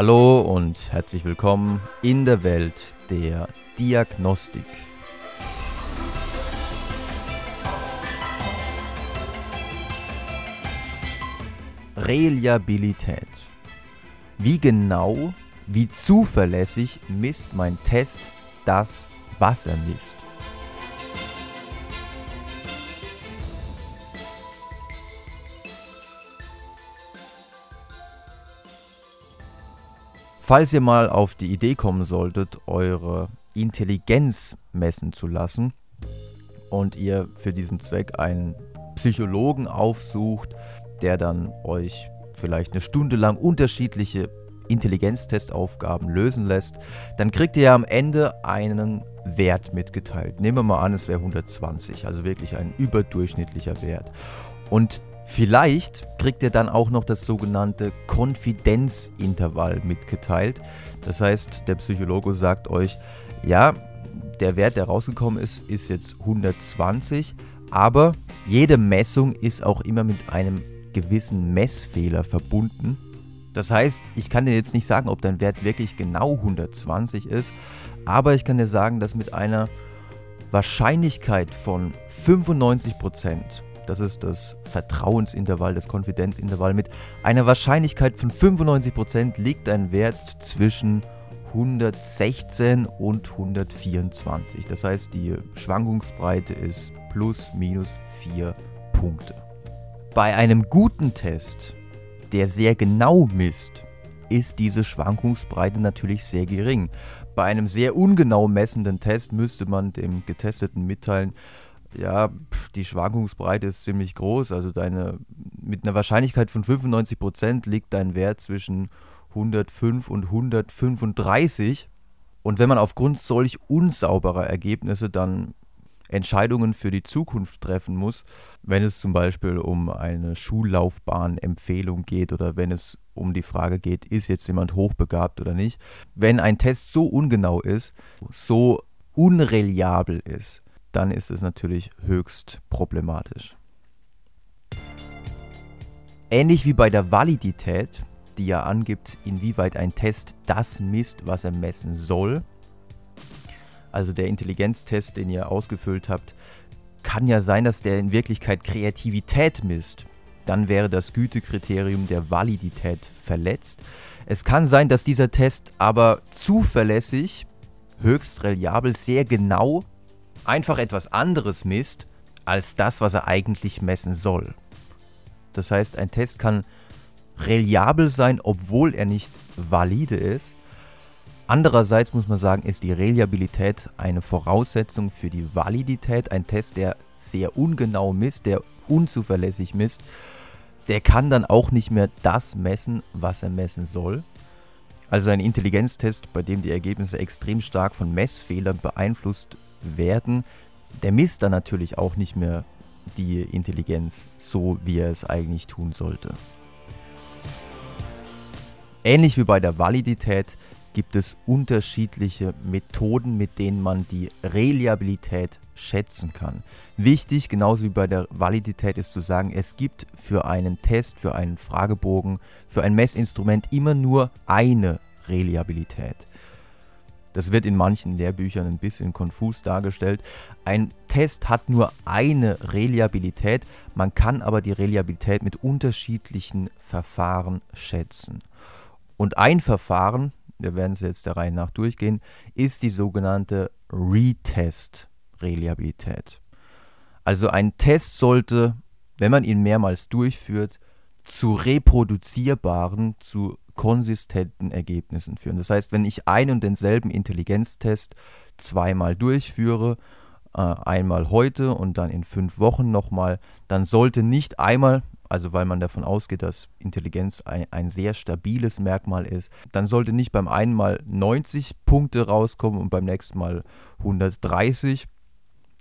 Hallo und herzlich willkommen in der Welt der Diagnostik. Reliabilität. Wie genau, wie zuverlässig misst mein Test das, was er misst? Falls ihr mal auf die Idee kommen solltet, eure Intelligenz messen zu lassen und ihr für diesen Zweck einen Psychologen aufsucht, der dann euch vielleicht eine Stunde lang unterschiedliche Intelligenztestaufgaben lösen lässt, dann kriegt ihr ja am Ende einen Wert mitgeteilt. Nehmen wir mal an, es wäre 120, also wirklich ein überdurchschnittlicher Wert. Und Vielleicht kriegt ihr dann auch noch das sogenannte Konfidenzintervall mitgeteilt. Das heißt, der Psychologe sagt euch, ja, der Wert, der rausgekommen ist, ist jetzt 120, aber jede Messung ist auch immer mit einem gewissen Messfehler verbunden. Das heißt, ich kann dir jetzt nicht sagen, ob dein Wert wirklich genau 120 ist, aber ich kann dir sagen, dass mit einer Wahrscheinlichkeit von 95 Prozent das ist das Vertrauensintervall, das Konfidenzintervall. Mit einer Wahrscheinlichkeit von 95% liegt ein Wert zwischen 116 und 124. Das heißt, die Schwankungsbreite ist plus minus 4 Punkte. Bei einem guten Test, der sehr genau misst, ist diese Schwankungsbreite natürlich sehr gering. Bei einem sehr ungenau messenden Test müsste man dem Getesteten mitteilen, ja, die Schwankungsbreite ist ziemlich groß. Also deine, mit einer Wahrscheinlichkeit von 95% liegt dein Wert zwischen 105 und 135. Und wenn man aufgrund solch unsauberer Ergebnisse dann Entscheidungen für die Zukunft treffen muss, wenn es zum Beispiel um eine Schullaufbahnempfehlung geht oder wenn es um die Frage geht, ist jetzt jemand hochbegabt oder nicht. Wenn ein Test so ungenau ist, so unreliabel ist, dann ist es natürlich höchst problematisch. Ähnlich wie bei der Validität, die ja angibt, inwieweit ein Test das misst, was er messen soll. Also der Intelligenztest, den ihr ausgefüllt habt, kann ja sein, dass der in Wirklichkeit Kreativität misst. Dann wäre das Gütekriterium der Validität verletzt. Es kann sein, dass dieser Test aber zuverlässig, höchst reliabel, sehr genau einfach etwas anderes misst als das, was er eigentlich messen soll. Das heißt, ein Test kann reliabel sein, obwohl er nicht valide ist. Andererseits muss man sagen, ist die Reliabilität eine Voraussetzung für die Validität. Ein Test, der sehr ungenau misst, der unzuverlässig misst, der kann dann auch nicht mehr das messen, was er messen soll. Also ein Intelligenztest, bei dem die Ergebnisse extrem stark von Messfehlern beeinflusst werden, der misst dann natürlich auch nicht mehr die Intelligenz so, wie er es eigentlich tun sollte. Ähnlich wie bei der Validität gibt es unterschiedliche Methoden, mit denen man die Reliabilität schätzen kann. Wichtig, genauso wie bei der Validität, ist zu sagen, es gibt für einen Test, für einen Fragebogen, für ein Messinstrument immer nur eine Reliabilität. Das wird in manchen Lehrbüchern ein bisschen konfus dargestellt. Ein Test hat nur eine Reliabilität, man kann aber die Reliabilität mit unterschiedlichen Verfahren schätzen. Und ein Verfahren, wir werden es jetzt der Reihe nach durchgehen, ist die sogenannte Retest-Reliabilität. Also ein Test sollte, wenn man ihn mehrmals durchführt, zu reproduzierbaren, zu konsistenten Ergebnissen führen. Das heißt, wenn ich einen und denselben Intelligenztest zweimal durchführe, äh, einmal heute und dann in fünf Wochen nochmal, dann sollte nicht einmal, also weil man davon ausgeht, dass Intelligenz ein, ein sehr stabiles Merkmal ist, dann sollte nicht beim einen Mal 90 Punkte rauskommen und beim nächsten Mal 130.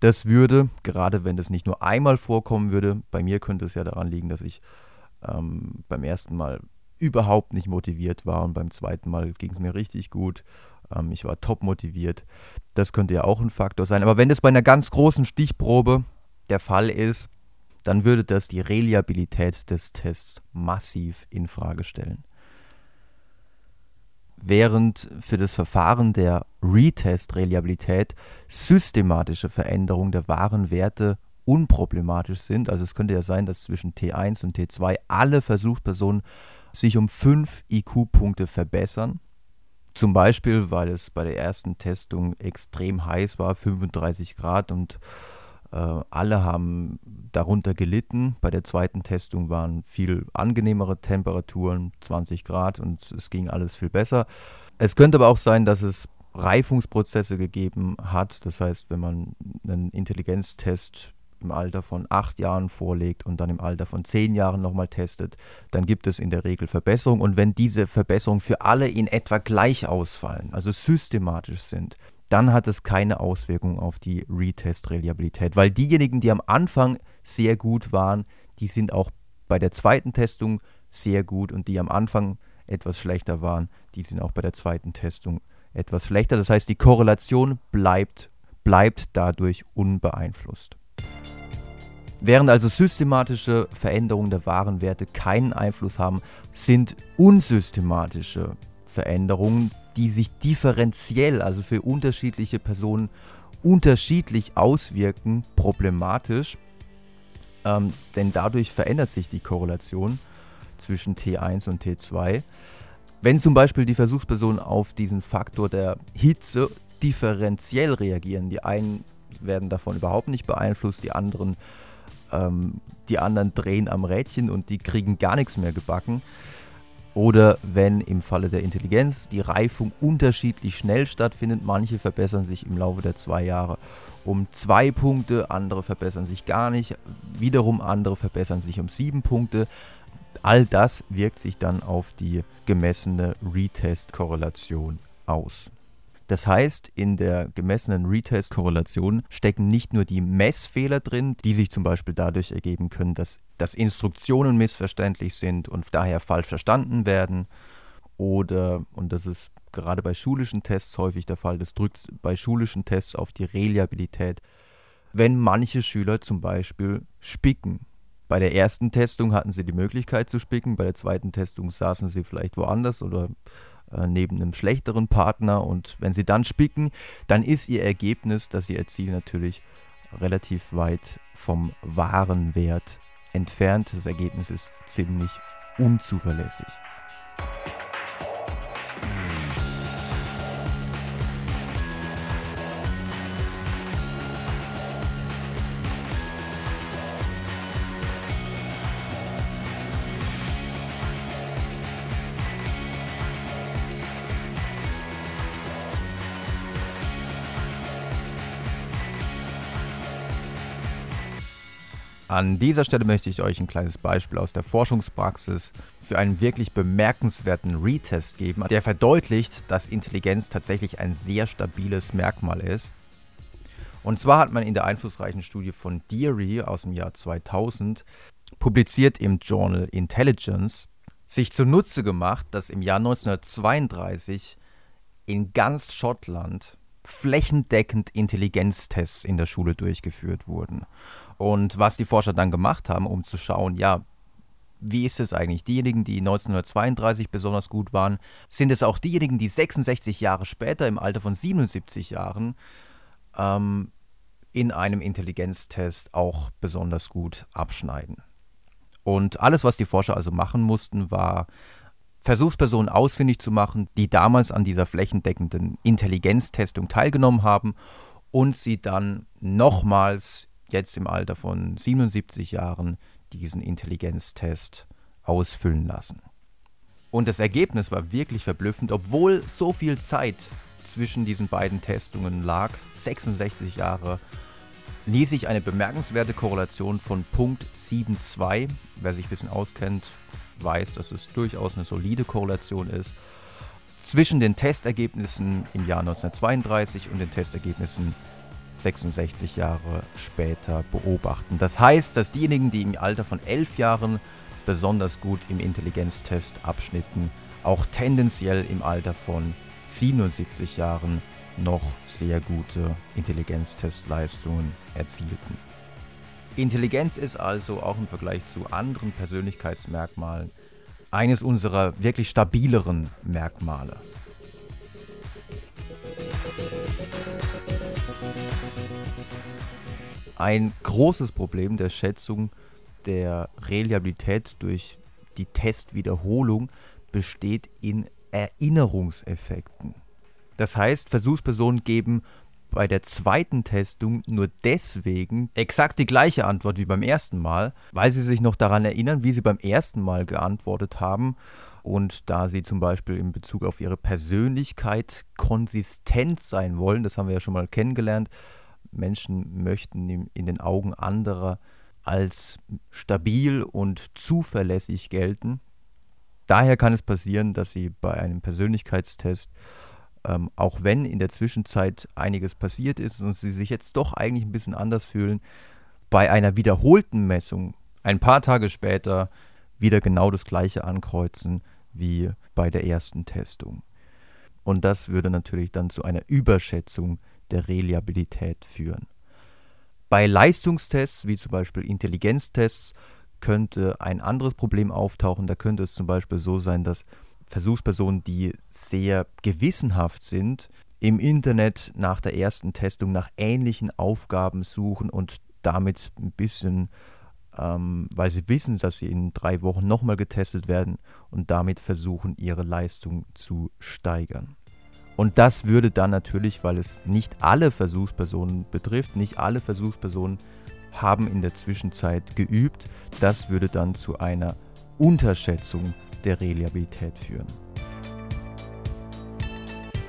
Das würde, gerade wenn das nicht nur einmal vorkommen würde, bei mir könnte es ja daran liegen, dass ich ähm, beim ersten Mal überhaupt nicht motiviert war und beim zweiten Mal ging es mir richtig gut. Ähm, ich war top motiviert. Das könnte ja auch ein Faktor sein. Aber wenn das bei einer ganz großen Stichprobe der Fall ist, dann würde das die Reliabilität des Tests massiv in Frage stellen. während für das Verfahren der Retest-Reliabilität systematische Veränderungen der wahren Werte unproblematisch sind. Also es könnte ja sein, dass zwischen T1 und T2 alle Versuchspersonen sich um 5 IQ-Punkte verbessern. Zum Beispiel, weil es bei der ersten Testung extrem heiß war, 35 Grad und äh, alle haben darunter gelitten. Bei der zweiten Testung waren viel angenehmere Temperaturen, 20 Grad und es ging alles viel besser. Es könnte aber auch sein, dass es Reifungsprozesse gegeben hat. Das heißt, wenn man einen Intelligenztest im Alter von acht Jahren vorlegt und dann im Alter von zehn Jahren nochmal testet, dann gibt es in der Regel Verbesserungen. Und wenn diese Verbesserungen für alle in etwa gleich ausfallen, also systematisch sind, dann hat es keine Auswirkung auf die Retest-Reliabilität, weil diejenigen, die am Anfang sehr gut waren, die sind auch bei der zweiten Testung sehr gut und die am Anfang etwas schlechter waren, die sind auch bei der zweiten Testung etwas schlechter. Das heißt, die Korrelation bleibt, bleibt dadurch unbeeinflusst. Während also systematische Veränderungen der wahren Werte keinen Einfluss haben, sind unsystematische Veränderungen, die sich differenziell, also für unterschiedliche Personen unterschiedlich auswirken, problematisch. Ähm, denn dadurch verändert sich die Korrelation zwischen T1 und T2. Wenn zum Beispiel die Versuchspersonen auf diesen Faktor der Hitze differenziell reagieren, die einen werden davon überhaupt nicht beeinflusst, die anderen ähm, die anderen drehen am Rädchen und die kriegen gar nichts mehr gebacken. Oder wenn im Falle der Intelligenz die Reifung unterschiedlich schnell stattfindet, manche verbessern sich im Laufe der zwei Jahre um zwei Punkte, andere verbessern sich gar nicht, wiederum andere verbessern sich um sieben Punkte. All das wirkt sich dann auf die gemessene Retest-Korrelation aus. Das heißt, in der gemessenen Retest-Korrelation stecken nicht nur die Messfehler drin, die sich zum Beispiel dadurch ergeben können, dass, dass Instruktionen missverständlich sind und daher falsch verstanden werden. Oder, und das ist gerade bei schulischen Tests häufig der Fall, das drückt bei schulischen Tests auf die Reliabilität, wenn manche Schüler zum Beispiel spicken. Bei der ersten Testung hatten sie die Möglichkeit zu spicken, bei der zweiten Testung saßen sie vielleicht woanders oder äh, neben einem schlechteren Partner und wenn sie dann spicken, dann ist ihr Ergebnis, das sie erzielen, natürlich relativ weit vom wahren Wert entfernt. Das Ergebnis ist ziemlich unzuverlässig. An dieser Stelle möchte ich euch ein kleines Beispiel aus der Forschungspraxis für einen wirklich bemerkenswerten Retest geben, der verdeutlicht, dass Intelligenz tatsächlich ein sehr stabiles Merkmal ist. Und zwar hat man in der einflussreichen Studie von Deary aus dem Jahr 2000, publiziert im Journal Intelligence, sich zunutze gemacht, dass im Jahr 1932 in ganz Schottland flächendeckend Intelligenztests in der Schule durchgeführt wurden. Und was die Forscher dann gemacht haben, um zu schauen, ja, wie ist es eigentlich? Diejenigen, die 1932 besonders gut waren, sind es auch diejenigen, die 66 Jahre später, im Alter von 77 Jahren, ähm, in einem Intelligenztest auch besonders gut abschneiden. Und alles, was die Forscher also machen mussten, war Versuchspersonen ausfindig zu machen, die damals an dieser flächendeckenden Intelligenztestung teilgenommen haben und sie dann nochmals jetzt im Alter von 77 Jahren diesen Intelligenztest ausfüllen lassen. Und das Ergebnis war wirklich verblüffend, obwohl so viel Zeit zwischen diesen beiden Testungen lag, 66 Jahre, ließ sich eine bemerkenswerte Korrelation von Punkt 72, wer sich ein bisschen auskennt, weiß, dass es durchaus eine solide Korrelation ist, zwischen den Testergebnissen im Jahr 1932 und den Testergebnissen 66 Jahre später beobachten. Das heißt, dass diejenigen, die im Alter von 11 Jahren besonders gut im Intelligenztest abschnitten, auch tendenziell im Alter von 77 Jahren noch sehr gute Intelligenztestleistungen erzielten. Intelligenz ist also auch im Vergleich zu anderen Persönlichkeitsmerkmalen eines unserer wirklich stabileren Merkmale. Ein großes Problem der Schätzung der Reliabilität durch die Testwiederholung besteht in Erinnerungseffekten. Das heißt, Versuchspersonen geben bei der zweiten Testung nur deswegen exakt die gleiche Antwort wie beim ersten Mal, weil sie sich noch daran erinnern, wie sie beim ersten Mal geantwortet haben. Und da sie zum Beispiel in Bezug auf ihre Persönlichkeit konsistent sein wollen, das haben wir ja schon mal kennengelernt, Menschen möchten in den Augen anderer als stabil und zuverlässig gelten. Daher kann es passieren, dass sie bei einem Persönlichkeitstest ähm, auch wenn in der Zwischenzeit einiges passiert ist und sie sich jetzt doch eigentlich ein bisschen anders fühlen, bei einer wiederholten Messung ein paar Tage später wieder genau das gleiche ankreuzen wie bei der ersten Testung. Und das würde natürlich dann zu einer Überschätzung der Reliabilität führen. Bei Leistungstests, wie zum Beispiel Intelligenztests, könnte ein anderes Problem auftauchen. Da könnte es zum Beispiel so sein, dass Versuchspersonen, die sehr gewissenhaft sind, im Internet nach der ersten Testung nach ähnlichen Aufgaben suchen und damit ein bisschen, ähm, weil sie wissen, dass sie in drei Wochen nochmal getestet werden und damit versuchen, ihre Leistung zu steigern. Und das würde dann natürlich, weil es nicht alle Versuchspersonen betrifft, nicht alle Versuchspersonen haben in der Zwischenzeit geübt, das würde dann zu einer Unterschätzung der Reliabilität führen.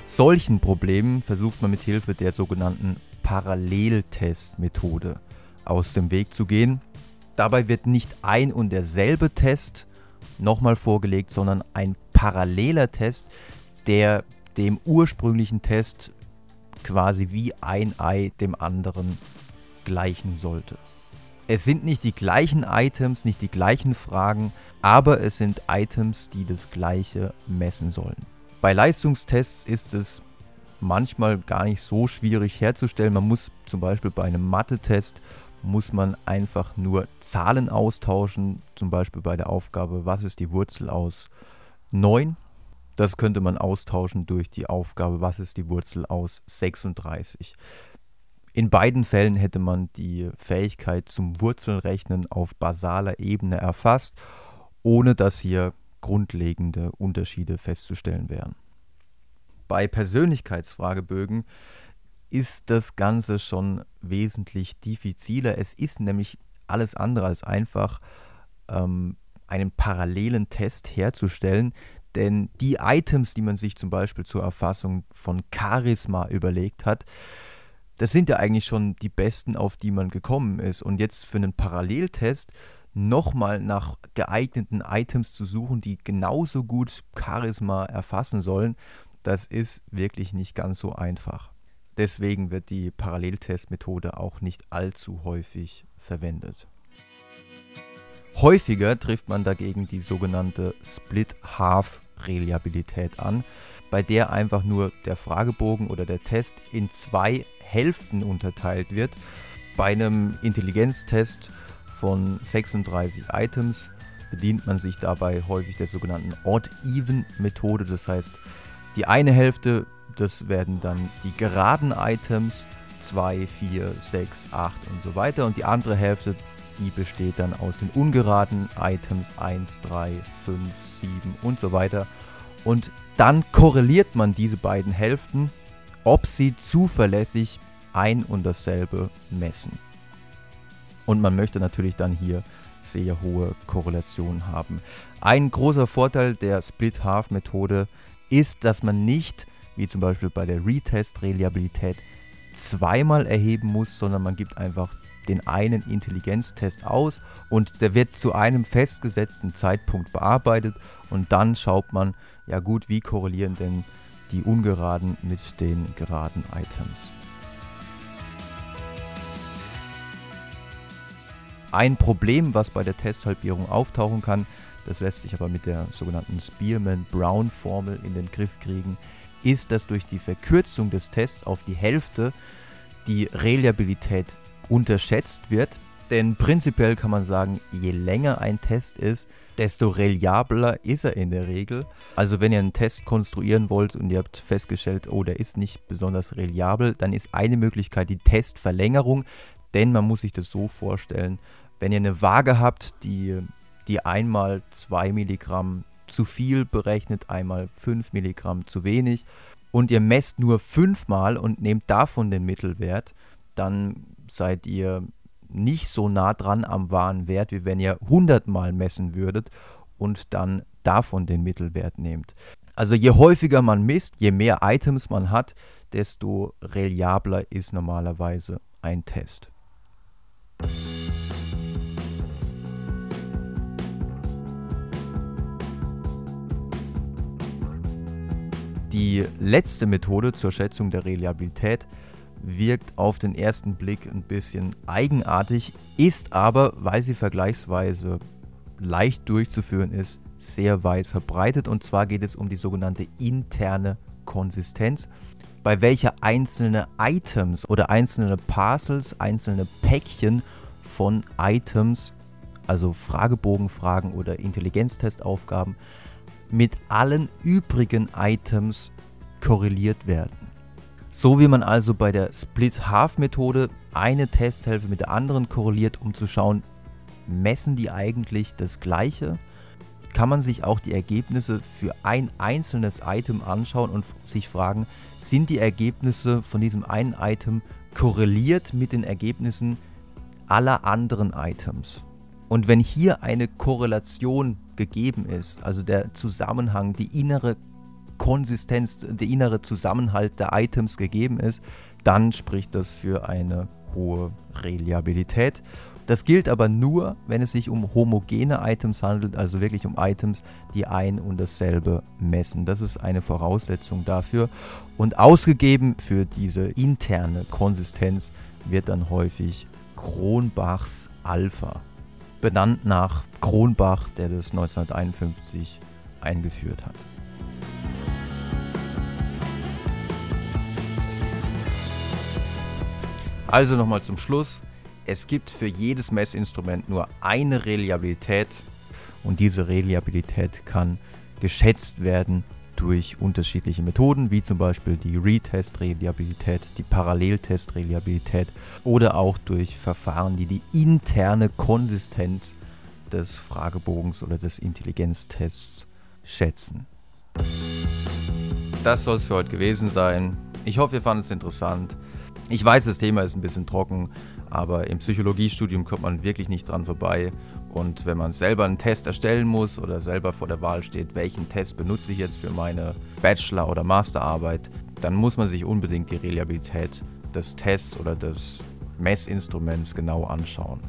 Solchen Problemen versucht man mit Hilfe der sogenannten Paralleltestmethode aus dem Weg zu gehen. Dabei wird nicht ein und derselbe Test nochmal vorgelegt, sondern ein paralleler Test, der dem ursprünglichen Test quasi wie ein Ei dem anderen gleichen sollte. Es sind nicht die gleichen Items, nicht die gleichen Fragen, aber es sind Items, die das gleiche messen sollen. Bei Leistungstests ist es manchmal gar nicht so schwierig herzustellen. Man muss zum Beispiel bei einem Mathe-Test muss man einfach nur Zahlen austauschen, zum Beispiel bei der Aufgabe, was ist die Wurzel aus 9? Das könnte man austauschen durch die Aufgabe, was ist die Wurzel aus 36. In beiden Fällen hätte man die Fähigkeit zum Wurzelrechnen auf basaler Ebene erfasst ohne dass hier grundlegende Unterschiede festzustellen wären. Bei Persönlichkeitsfragebögen ist das Ganze schon wesentlich diffiziler. Es ist nämlich alles andere als einfach, ähm, einen parallelen Test herzustellen, denn die Items, die man sich zum Beispiel zur Erfassung von Charisma überlegt hat, das sind ja eigentlich schon die besten, auf die man gekommen ist. Und jetzt für einen Paralleltest nochmal nach geeigneten Items zu suchen, die genauso gut Charisma erfassen sollen, das ist wirklich nicht ganz so einfach. Deswegen wird die Paralleltestmethode auch nicht allzu häufig verwendet. Häufiger trifft man dagegen die sogenannte Split-Half-Reliabilität an, bei der einfach nur der Fragebogen oder der Test in zwei Hälften unterteilt wird. Bei einem Intelligenztest von 36 Items bedient man sich dabei häufig der sogenannten Odd-Even-Methode. Das heißt, die eine Hälfte, das werden dann die geraden Items, 2, 4, 6, 8 und so weiter. Und die andere Hälfte, die besteht dann aus den ungeraden Items 1, 3, 5, 7 und so weiter. Und dann korreliert man diese beiden Hälften, ob sie zuverlässig ein und dasselbe messen. Und man möchte natürlich dann hier sehr hohe Korrelationen haben. Ein großer Vorteil der Split-Half-Methode ist, dass man nicht, wie zum Beispiel bei der Retest-Reliabilität, zweimal erheben muss, sondern man gibt einfach den einen Intelligenztest aus und der wird zu einem festgesetzten Zeitpunkt bearbeitet und dann schaut man, ja gut, wie korrelieren denn die ungeraden mit den geraden Items. Ein Problem, was bei der Testhalbierung auftauchen kann, das lässt sich aber mit der sogenannten Spearman-Brown-Formel in den Griff kriegen, ist, dass durch die Verkürzung des Tests auf die Hälfte die Reliabilität unterschätzt wird. Denn prinzipiell kann man sagen, je länger ein Test ist, desto reliabler ist er in der Regel. Also wenn ihr einen Test konstruieren wollt und ihr habt festgestellt, oh, der ist nicht besonders reliabel, dann ist eine Möglichkeit die Testverlängerung. Denn man muss sich das so vorstellen, wenn ihr eine Waage habt, die, die einmal 2 Milligramm zu viel berechnet, einmal 5 Milligramm zu wenig und ihr messt nur fünfmal und nehmt davon den Mittelwert, dann seid ihr nicht so nah dran am wahren Wert, wie wenn ihr 100 Mal messen würdet und dann davon den Mittelwert nehmt. Also je häufiger man misst, je mehr Items man hat, desto reliabler ist normalerweise ein Test. Die letzte Methode zur Schätzung der Reliabilität wirkt auf den ersten Blick ein bisschen eigenartig, ist aber, weil sie vergleichsweise leicht durchzuführen ist, sehr weit verbreitet. Und zwar geht es um die sogenannte interne Konsistenz, bei welcher einzelne Items oder einzelne Parcels, einzelne Päckchen von Items, also Fragebogenfragen oder Intelligenztestaufgaben, mit allen übrigen Items korreliert werden. So wie man also bei der Split-Half-Methode eine Testhilfe mit der anderen korreliert, um zu schauen, messen die eigentlich das gleiche, kann man sich auch die Ergebnisse für ein einzelnes Item anschauen und sich fragen, sind die Ergebnisse von diesem einen Item korreliert mit den Ergebnissen aller anderen Items? Und wenn hier eine Korrelation gegeben ist, also der Zusammenhang, die innere Konsistenz, der innere Zusammenhalt der Items gegeben ist, dann spricht das für eine hohe Reliabilität. Das gilt aber nur, wenn es sich um homogene Items handelt, also wirklich um Items, die ein und dasselbe messen. Das ist eine Voraussetzung dafür. Und ausgegeben für diese interne Konsistenz wird dann häufig Kronbachs Alpha, benannt nach Kronbach, der das 1951 eingeführt hat. Also nochmal zum Schluss. Es gibt für jedes Messinstrument nur eine Reliabilität und diese Reliabilität kann geschätzt werden durch unterschiedliche Methoden, wie zum Beispiel die Retest-Reliabilität, die Paralleltest-Reliabilität oder auch durch Verfahren, die die interne Konsistenz des Fragebogens oder des Intelligenztests schätzen. Das soll es für heute gewesen sein. Ich hoffe, ihr fandet es interessant. Ich weiß, das Thema ist ein bisschen trocken, aber im Psychologiestudium kommt man wirklich nicht dran vorbei. Und wenn man selber einen Test erstellen muss oder selber vor der Wahl steht, welchen Test benutze ich jetzt für meine Bachelor- oder Masterarbeit, dann muss man sich unbedingt die Reliabilität des Tests oder des Messinstruments genau anschauen.